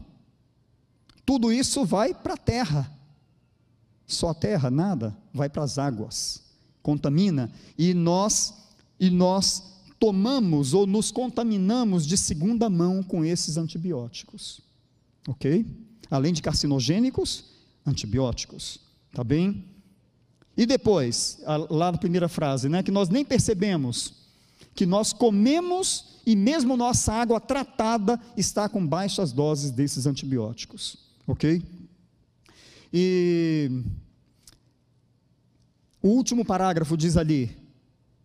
tudo isso vai para a terra. Só a terra, nada, vai para as águas, contamina e nós e nós tomamos ou nos contaminamos de segunda mão com esses antibióticos. OK? Além de carcinogênicos, antibióticos, tá bem? E depois, lá na primeira frase, né, que nós nem percebemos que nós comemos e mesmo nossa água tratada está com baixas doses desses antibióticos. Ok? E o último parágrafo diz ali,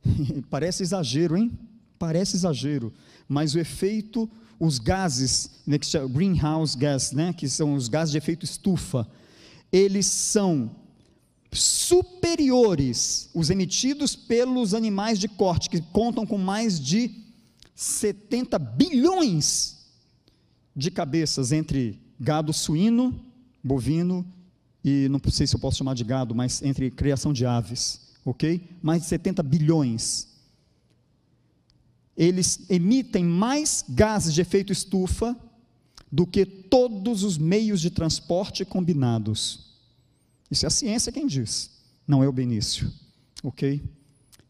*laughs* parece exagero, hein? Parece exagero, mas o efeito, os gases, né, que chama greenhouse gas, né, que são os gases de efeito estufa, eles são superiores, os emitidos pelos animais de corte, que contam com mais de 70 bilhões de cabeças entre gado suíno, bovino e não sei se eu posso chamar de gado, mas entre criação de aves, ok? Mais de 70 bilhões. Eles emitem mais gases de efeito estufa do que todos os meios de transporte combinados. Isso é a ciência quem diz, não é o Benício, ok?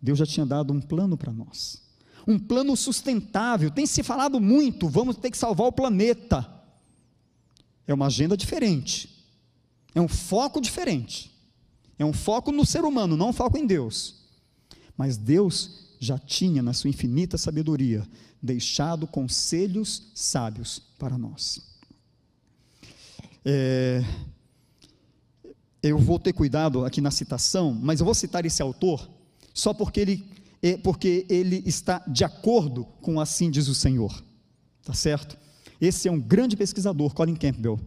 Deus já tinha dado um plano para nós, um plano sustentável. Tem se falado muito, vamos ter que salvar o planeta. É uma agenda diferente. É um foco diferente. É um foco no ser humano, não um foco em Deus. Mas Deus já tinha, na sua infinita sabedoria, deixado conselhos sábios para nós. É, eu vou ter cuidado aqui na citação, mas eu vou citar esse autor só porque ele, é, porque ele está de acordo com assim diz o Senhor. Tá certo? Esse é um grande pesquisador, Colin Campbell,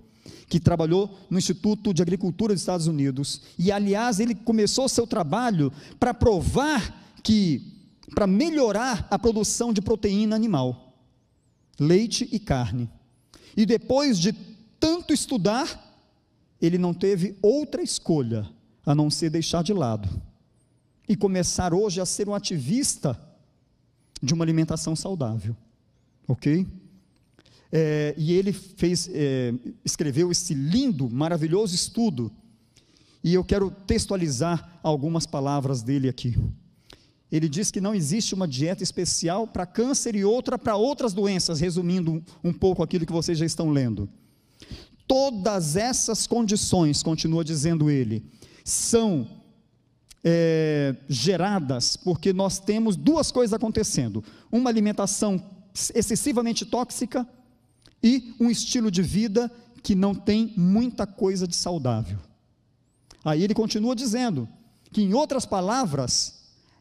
que trabalhou no Instituto de Agricultura dos Estados Unidos. E, aliás, ele começou seu trabalho para provar que, para melhorar a produção de proteína animal, leite e carne. E depois de tanto estudar, ele não teve outra escolha a não ser deixar de lado e começar hoje a ser um ativista de uma alimentação saudável. Ok? É, e ele fez, é, escreveu esse lindo, maravilhoso estudo, e eu quero textualizar algumas palavras dele aqui. Ele diz que não existe uma dieta especial para câncer e outra para outras doenças, resumindo um pouco aquilo que vocês já estão lendo. Todas essas condições, continua dizendo ele, são é, geradas porque nós temos duas coisas acontecendo: uma alimentação excessivamente tóxica e um estilo de vida que não tem muita coisa de saudável. Aí ele continua dizendo que, em outras palavras,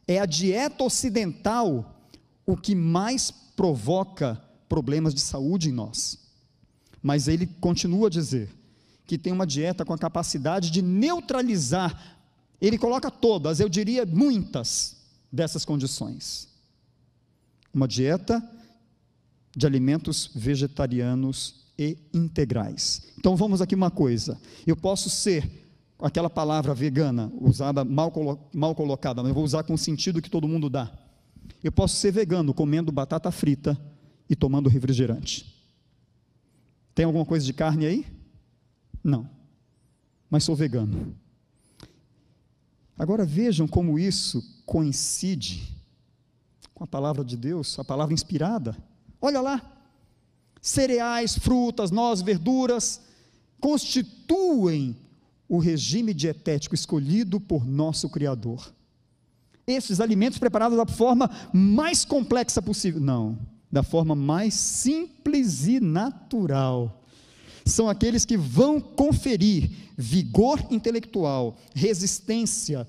é a dieta ocidental o que mais provoca problemas de saúde em nós. Mas ele continua a dizer que tem uma dieta com a capacidade de neutralizar, ele coloca todas, eu diria muitas dessas condições. Uma dieta de alimentos vegetarianos e integrais. Então vamos aqui uma coisa. Eu posso ser aquela palavra vegana, usada mal, mal colocada, mas eu vou usar com o sentido que todo mundo dá. Eu posso ser vegano comendo batata frita e tomando refrigerante. Tem alguma coisa de carne aí? Não. Mas sou vegano. Agora vejam como isso coincide com a palavra de Deus, a palavra inspirada. Olha lá. Cereais, frutas, nozes, verduras constituem o regime dietético escolhido por nosso Criador. Esses alimentos preparados da forma mais complexa possível. Não, da forma mais simples e natural. São aqueles que vão conferir vigor intelectual, resistência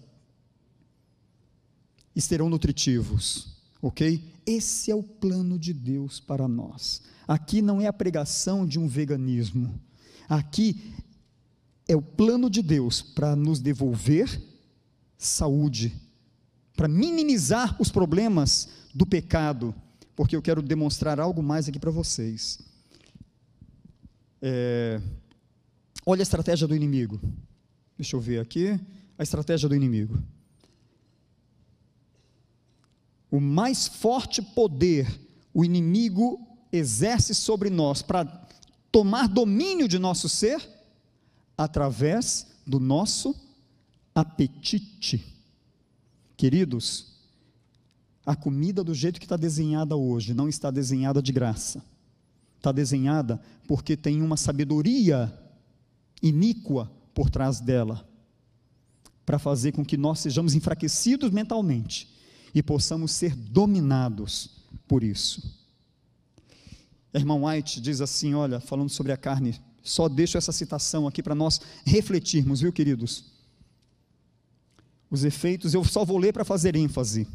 e serão nutritivos ok? Esse é o plano de Deus para nós. Aqui não é a pregação de um veganismo, aqui é o plano de Deus para nos devolver saúde, para minimizar os problemas do pecado, porque eu quero demonstrar algo mais aqui para vocês. É, olha a estratégia do inimigo. Deixa eu ver aqui a estratégia do inimigo. O mais forte poder o inimigo exerce sobre nós para tomar domínio de nosso ser através do nosso apetite. Queridos, a comida do jeito que está desenhada hoje não está desenhada de graça. Está desenhada porque tem uma sabedoria iníqua por trás dela, para fazer com que nós sejamos enfraquecidos mentalmente e possamos ser dominados por isso. A irmã White diz assim: olha, falando sobre a carne, só deixo essa citação aqui para nós refletirmos, viu, queridos? Os efeitos, eu só vou ler para fazer ênfase.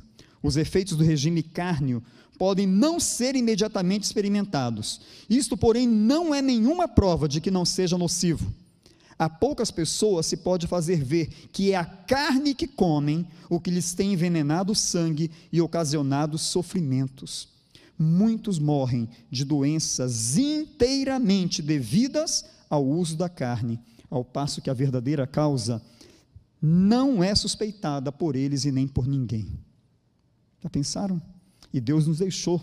Os efeitos do regime cárneo podem não ser imediatamente experimentados. Isto, porém, não é nenhuma prova de que não seja nocivo. A poucas pessoas se pode fazer ver que é a carne que comem o que lhes tem envenenado o sangue e ocasionado sofrimentos. Muitos morrem de doenças inteiramente devidas ao uso da carne, ao passo que a verdadeira causa não é suspeitada por eles e nem por ninguém. Já pensaram? E Deus nos deixou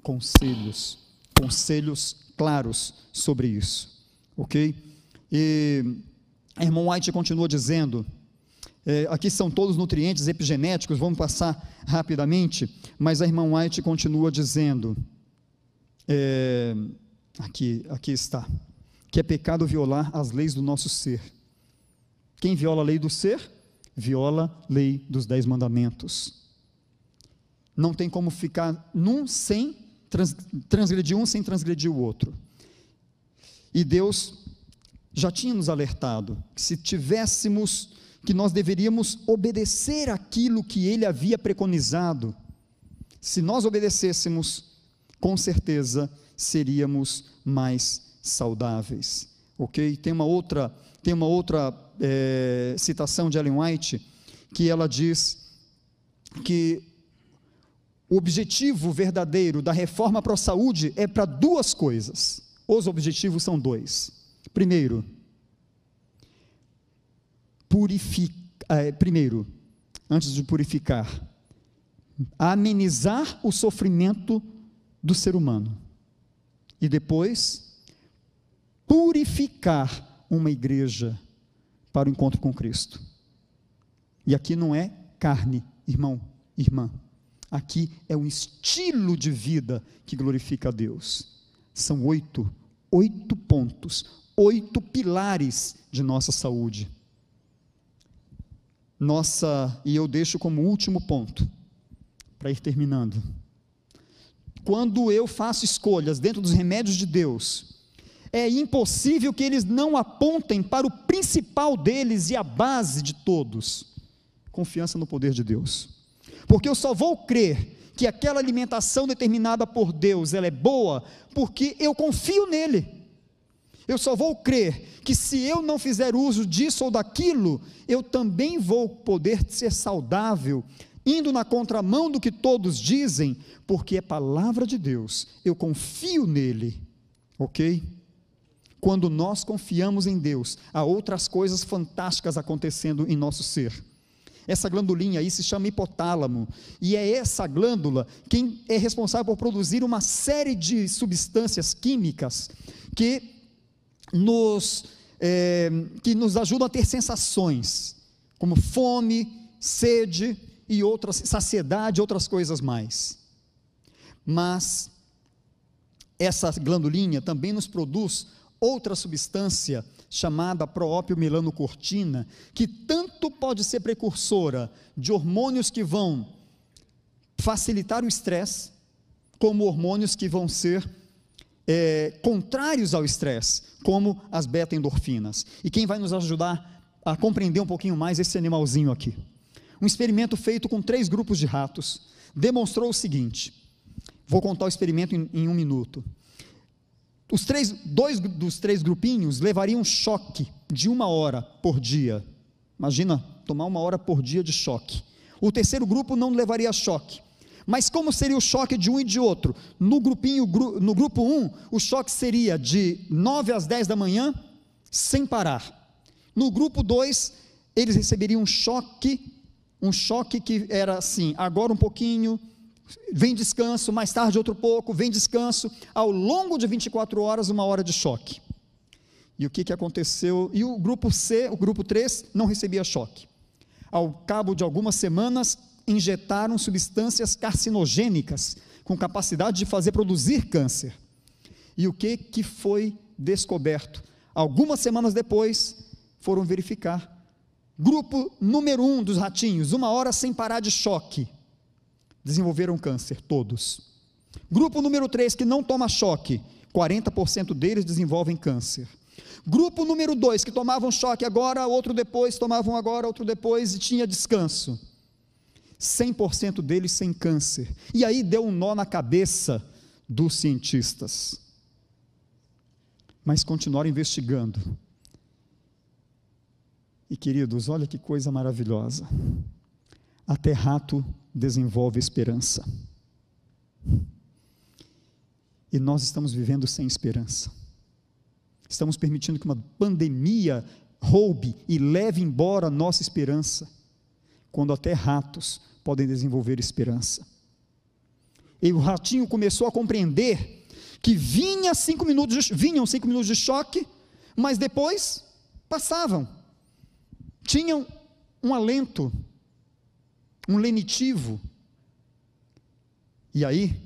conselhos, conselhos claros sobre isso, ok? E a irmã White continua dizendo, é, aqui são todos nutrientes epigenéticos, vamos passar rapidamente, mas a irmã White continua dizendo, é, aqui, aqui está, que é pecado violar as leis do nosso ser. Quem viola a lei do ser, viola a lei dos dez mandamentos. Não tem como ficar num sem trans, transgredir um sem transgredir o outro. E Deus já tinha nos alertado que se tivéssemos, que nós deveríamos obedecer aquilo que ele havia preconizado, se nós obedecêssemos, com certeza seríamos mais saudáveis. Ok? Tem uma outra, tem uma outra é, citação de Ellen White que ela diz que o objetivo verdadeiro da reforma para a saúde é para duas coisas. Os objetivos são dois. Primeiro, purificar, é, primeiro, antes de purificar, amenizar o sofrimento do ser humano. E depois, purificar uma igreja para o encontro com Cristo. E aqui não é carne, irmão, irmã. Aqui é um estilo de vida que glorifica a Deus. São oito, oito pontos, oito pilares de nossa saúde. Nossa, e eu deixo como último ponto, para ir terminando. Quando eu faço escolhas dentro dos remédios de Deus, é impossível que eles não apontem para o principal deles e a base de todos: confiança no poder de Deus. Porque eu só vou crer que aquela alimentação determinada por Deus ela é boa porque eu confio nele. Eu só vou crer que se eu não fizer uso disso ou daquilo, eu também vou poder ser saudável, indo na contramão do que todos dizem, porque é palavra de Deus, eu confio nele, ok? Quando nós confiamos em Deus, há outras coisas fantásticas acontecendo em nosso ser. Essa glandulinha aí se chama hipotálamo, e é essa glândula quem é responsável por produzir uma série de substâncias químicas que nos, é, que nos ajudam a ter sensações, como fome, sede e outras, saciedade, outras coisas mais. Mas essa glandulinha também nos produz outra substância chamada proópio melanocortina, que tanto pode ser precursora de hormônios que vão facilitar o estresse, como hormônios que vão ser é, contrários ao estresse, como as beta-endorfinas. E quem vai nos ajudar a compreender um pouquinho mais esse animalzinho aqui? Um experimento feito com três grupos de ratos. demonstrou o seguinte: vou contar o experimento em, em um minuto. Os três, dois dos três grupinhos levariam choque de uma hora por dia. Imagina tomar uma hora por dia de choque. O terceiro grupo não levaria choque. Mas como seria o choque de um e de outro? No grupinho, no grupo 1, um, o choque seria de 9 às 10 da manhã, sem parar. No grupo 2, eles receberiam um choque, um choque que era assim, agora um pouquinho, vem descanso, mais tarde outro pouco, vem descanso, ao longo de 24 horas, uma hora de choque. E o que, que aconteceu? E o grupo C, o grupo 3, não recebia choque. Ao cabo de algumas semanas, injetaram substâncias carcinogênicas com capacidade de fazer produzir câncer. E o que, que foi descoberto? Algumas semanas depois, foram verificar. Grupo número um dos ratinhos, uma hora sem parar de choque, desenvolveram câncer, todos. Grupo número 3, que não toma choque, 40% deles desenvolvem câncer. Grupo número 2, que tomavam choque agora, outro depois, tomavam agora, outro depois e tinha descanso. 100% deles sem câncer. E aí deu um nó na cabeça dos cientistas. Mas continuaram investigando. E queridos, olha que coisa maravilhosa. Até rato desenvolve esperança. E nós estamos vivendo sem esperança. Estamos permitindo que uma pandemia roube e leve embora a nossa esperança, quando até ratos podem desenvolver esperança. E o ratinho começou a compreender que vinha cinco minutos de, vinham cinco minutos de choque, mas depois passavam. Tinham um alento, um lenitivo. E aí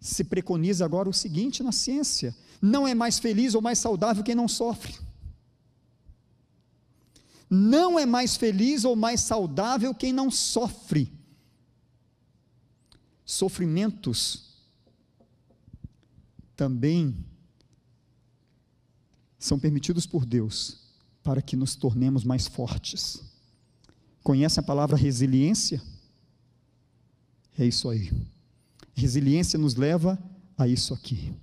se preconiza agora o seguinte na ciência: não é mais feliz ou mais saudável quem não sofre. Não é mais feliz ou mais saudável quem não sofre. Sofrimentos também são permitidos por Deus para que nos tornemos mais fortes. Conhece a palavra resiliência? É isso aí. Resiliência nos leva a isso aqui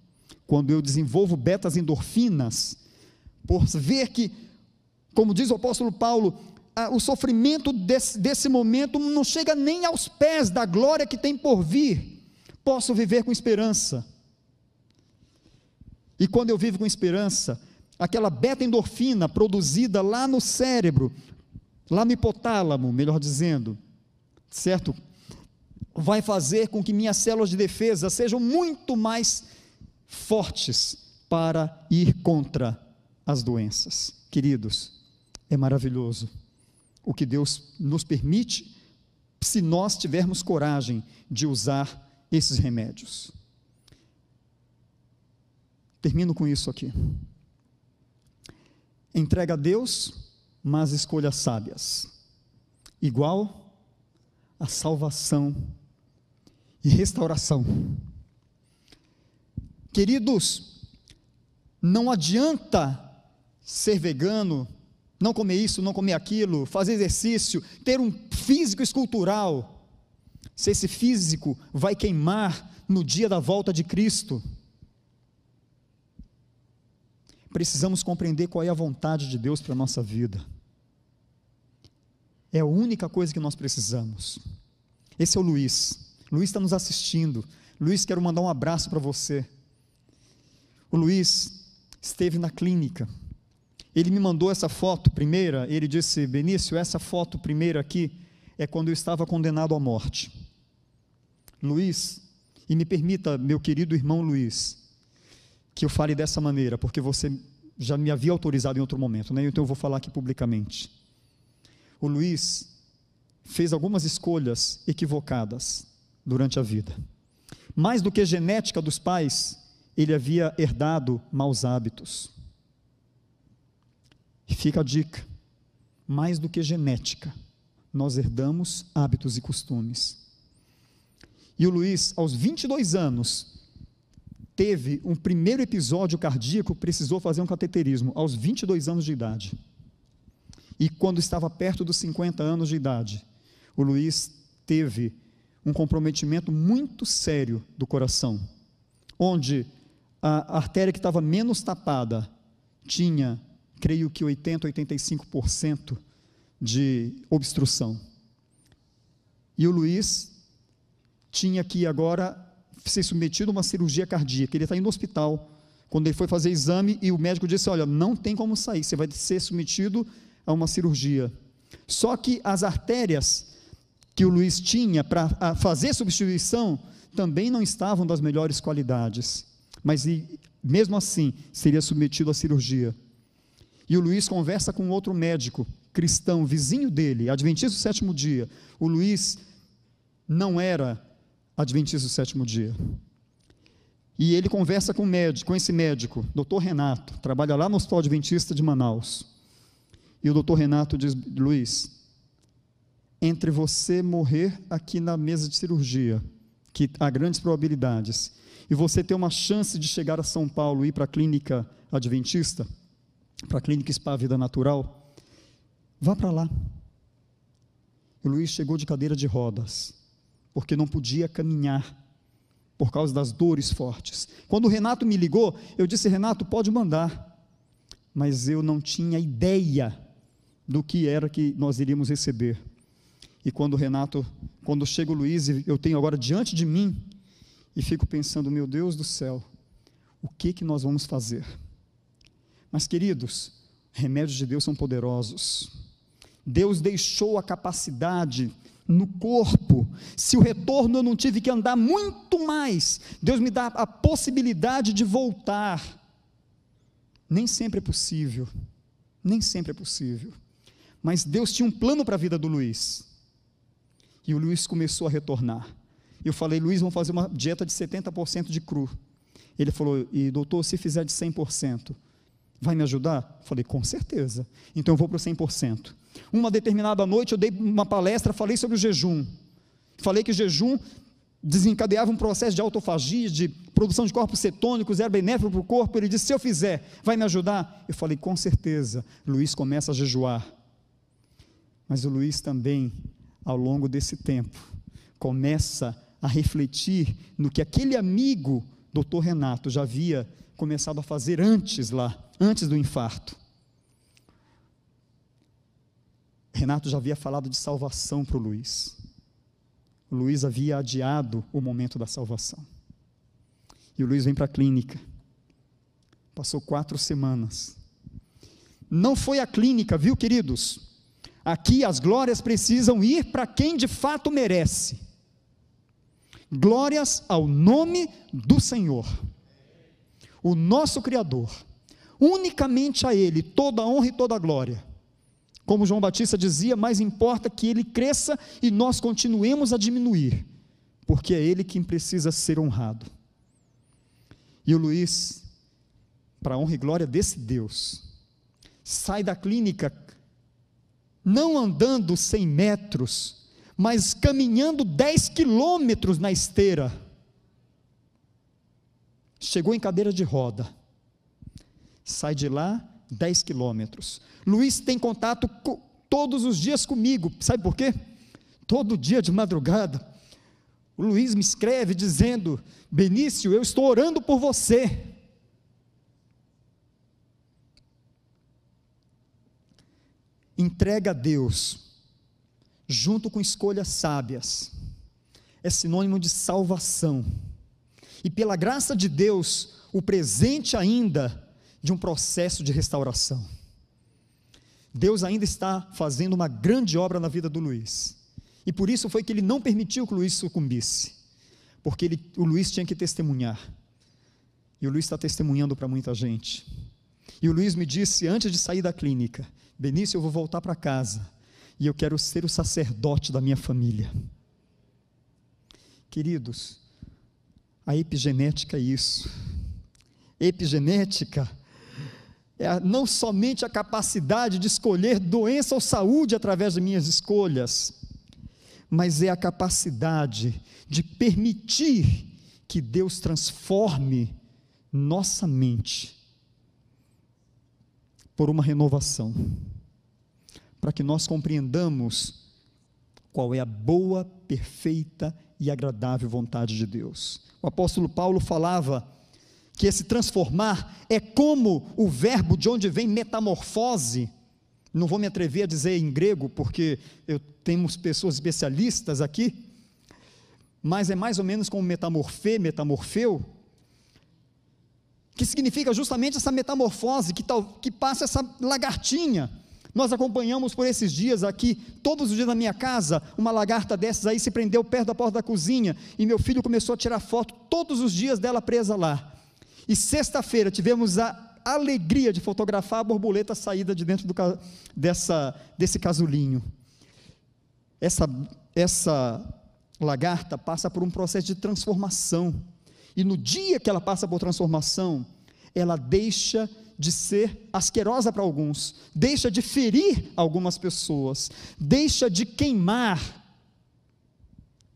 quando eu desenvolvo betas endorfinas, por ver que, como diz o apóstolo Paulo, o sofrimento desse, desse momento não chega nem aos pés da glória que tem por vir, posso viver com esperança. E quando eu vivo com esperança, aquela beta-endorfina produzida lá no cérebro, lá no hipotálamo, melhor dizendo, certo? Vai fazer com que minhas células de defesa sejam muito mais fortes para ir contra as doenças. Queridos, é maravilhoso o que Deus nos permite se nós tivermos coragem de usar esses remédios. Termino com isso aqui. Entrega a Deus, mas escolhas sábias. Igual a salvação e restauração Queridos, não adianta ser vegano, não comer isso, não comer aquilo, fazer exercício, ter um físico escultural, se esse físico vai queimar no dia da volta de Cristo. Precisamos compreender qual é a vontade de Deus para a nossa vida. É a única coisa que nós precisamos. Esse é o Luiz. Luiz está nos assistindo. Luiz, quero mandar um abraço para você. O Luiz esteve na clínica. Ele me mandou essa foto primeira. Ele disse: Benício, essa foto primeira aqui é quando eu estava condenado à morte. Luiz, e me permita, meu querido irmão Luiz, que eu fale dessa maneira, porque você já me havia autorizado em outro momento, né? então eu vou falar aqui publicamente. O Luiz fez algumas escolhas equivocadas durante a vida. Mais do que genética dos pais, ele havia herdado maus hábitos. E fica a dica: mais do que genética, nós herdamos hábitos e costumes. E o Luiz, aos 22 anos, teve um primeiro episódio cardíaco, precisou fazer um cateterismo, aos 22 anos de idade. E quando estava perto dos 50 anos de idade, o Luiz teve um comprometimento muito sério do coração, onde a artéria que estava menos tapada tinha, creio que 80, 85% de obstrução. E o Luiz tinha que agora ser submetido a uma cirurgia cardíaca. Ele está indo no hospital. Quando ele foi fazer exame e o médico disse: Olha, não tem como sair, você vai ser submetido a uma cirurgia. Só que as artérias que o Luiz tinha para fazer substituição também não estavam das melhores qualidades. Mas e, mesmo assim, seria submetido à cirurgia. E o Luiz conversa com outro médico cristão, vizinho dele, adventista do sétimo dia. O Luiz não era adventista do sétimo dia. E ele conversa com, médico, com esse médico, doutor Renato, trabalha lá no Hospital Adventista de Manaus. E o doutor Renato diz: Luiz, entre você morrer aqui na mesa de cirurgia, que há grandes probabilidades, e você ter uma chance de chegar a São Paulo e ir para a clínica adventista, para a clínica Spa Vida Natural, vá para lá. O Luiz chegou de cadeira de rodas, porque não podia caminhar por causa das dores fortes. Quando o Renato me ligou, eu disse: Renato, pode mandar. Mas eu não tinha ideia do que era que nós iríamos receber. E quando o Renato, quando chega o Luiz, eu tenho agora diante de mim, e fico pensando: meu Deus do céu, o que que nós vamos fazer? Mas, queridos, remédios de Deus são poderosos. Deus deixou a capacidade no corpo. Se o retorno eu não tive que andar muito mais, Deus me dá a possibilidade de voltar. Nem sempre é possível. Nem sempre é possível. Mas Deus tinha um plano para a vida do Luiz. E o Luiz começou a retornar. Eu falei, Luiz, vamos fazer uma dieta de 70% de cru. Ele falou, e doutor, se fizer de 100%, vai me ajudar? Falei, com certeza. Então eu vou para o 100%. Uma determinada noite eu dei uma palestra, falei sobre o jejum. Falei que jejum desencadeava um processo de autofagia, de produção de corpos cetônicos, era benéfico para o corpo. Ele disse: Se eu fizer, vai me ajudar? Eu falei: Com certeza. Luiz começa a jejuar. Mas o Luiz também, ao longo desse tempo, começa a refletir no que aquele amigo, doutor Renato, já havia começado a fazer antes lá, antes do infarto. Renato já havia falado de salvação para o Luiz. O Luiz havia adiado o momento da salvação. E o Luiz vem para a clínica. Passou quatro semanas. Não foi a clínica, viu, queridos? Aqui as glórias precisam ir para quem de fato merece. Glórias ao nome do Senhor, o nosso Criador. Unicamente a Ele toda a honra e toda a glória. Como João Batista dizia, mais importa que ele cresça e nós continuemos a diminuir, porque é ele quem precisa ser honrado. E o Luiz, para a honra e glória desse Deus, sai da clínica não andando 100 metros, mas caminhando 10 quilômetros na esteira. Chegou em cadeira de roda, sai de lá 10 quilômetros. Luiz tem contato todos os dias comigo, sabe por quê? Todo dia de madrugada, o Luiz me escreve dizendo: Benício, eu estou orando por você. Entrega a Deus, junto com escolhas sábias, é sinônimo de salvação. E pela graça de Deus, o presente ainda de um processo de restauração. Deus ainda está fazendo uma grande obra na vida do Luiz. E por isso foi que ele não permitiu que o Luiz sucumbisse. Porque ele, o Luiz tinha que testemunhar. E o Luiz está testemunhando para muita gente. E o Luiz me disse antes de sair da clínica: Benício, eu vou voltar para casa. E eu quero ser o sacerdote da minha família. Queridos, a epigenética é isso. Epigenética é não somente a capacidade de escolher doença ou saúde através de minhas escolhas, mas é a capacidade de permitir que Deus transforme nossa mente por uma renovação, para que nós compreendamos qual é a boa, perfeita e agradável vontade de Deus. O apóstolo Paulo falava que esse transformar é como o verbo de onde vem metamorfose. Não vou me atrever a dizer em grego, porque eu temos pessoas especialistas aqui, mas é mais ou menos como metamorfê, metamorfeu, que significa justamente essa metamorfose que, tal, que passa essa lagartinha nós acompanhamos por esses dias aqui, todos os dias na minha casa, uma lagarta dessas aí se prendeu perto da porta da cozinha e meu filho começou a tirar foto todos os dias dela presa lá. E sexta-feira tivemos a alegria de fotografar a borboleta saída de dentro do, dessa, desse casulinho. Essa, essa lagarta passa por um processo de transformação. E no dia que ela passa por transformação, ela deixa de ser asquerosa para alguns, deixa de ferir algumas pessoas, deixa de queimar,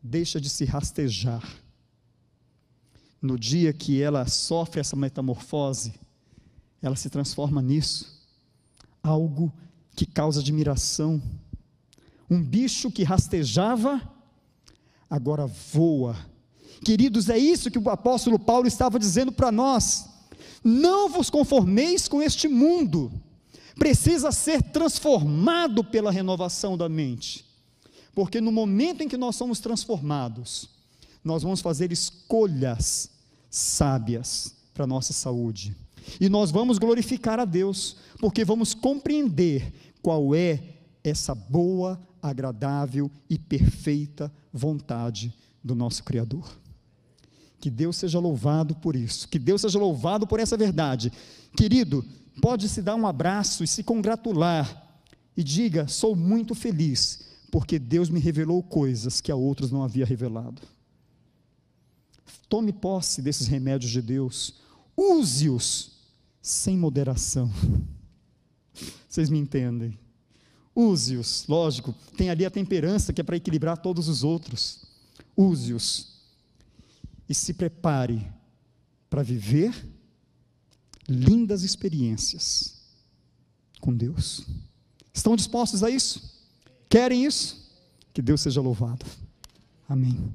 deixa de se rastejar. No dia que ela sofre essa metamorfose, ela se transforma nisso, algo que causa admiração. Um bicho que rastejava, agora voa. Queridos, é isso que o apóstolo Paulo estava dizendo para nós. Não vos conformeis com este mundo, precisa ser transformado pela renovação da mente, porque no momento em que nós somos transformados, nós vamos fazer escolhas sábias para a nossa saúde, e nós vamos glorificar a Deus, porque vamos compreender qual é essa boa, agradável e perfeita vontade do nosso Criador. Que Deus seja louvado por isso, que Deus seja louvado por essa verdade. Querido, pode se dar um abraço e se congratular e diga: sou muito feliz, porque Deus me revelou coisas que a outros não havia revelado. Tome posse desses remédios de Deus, use-os sem moderação. Vocês me entendem? Use-os, lógico, tem ali a temperança que é para equilibrar todos os outros. Use-os e se prepare para viver lindas experiências com Deus. Estão dispostos a isso? Querem isso? Que Deus seja louvado. Amém.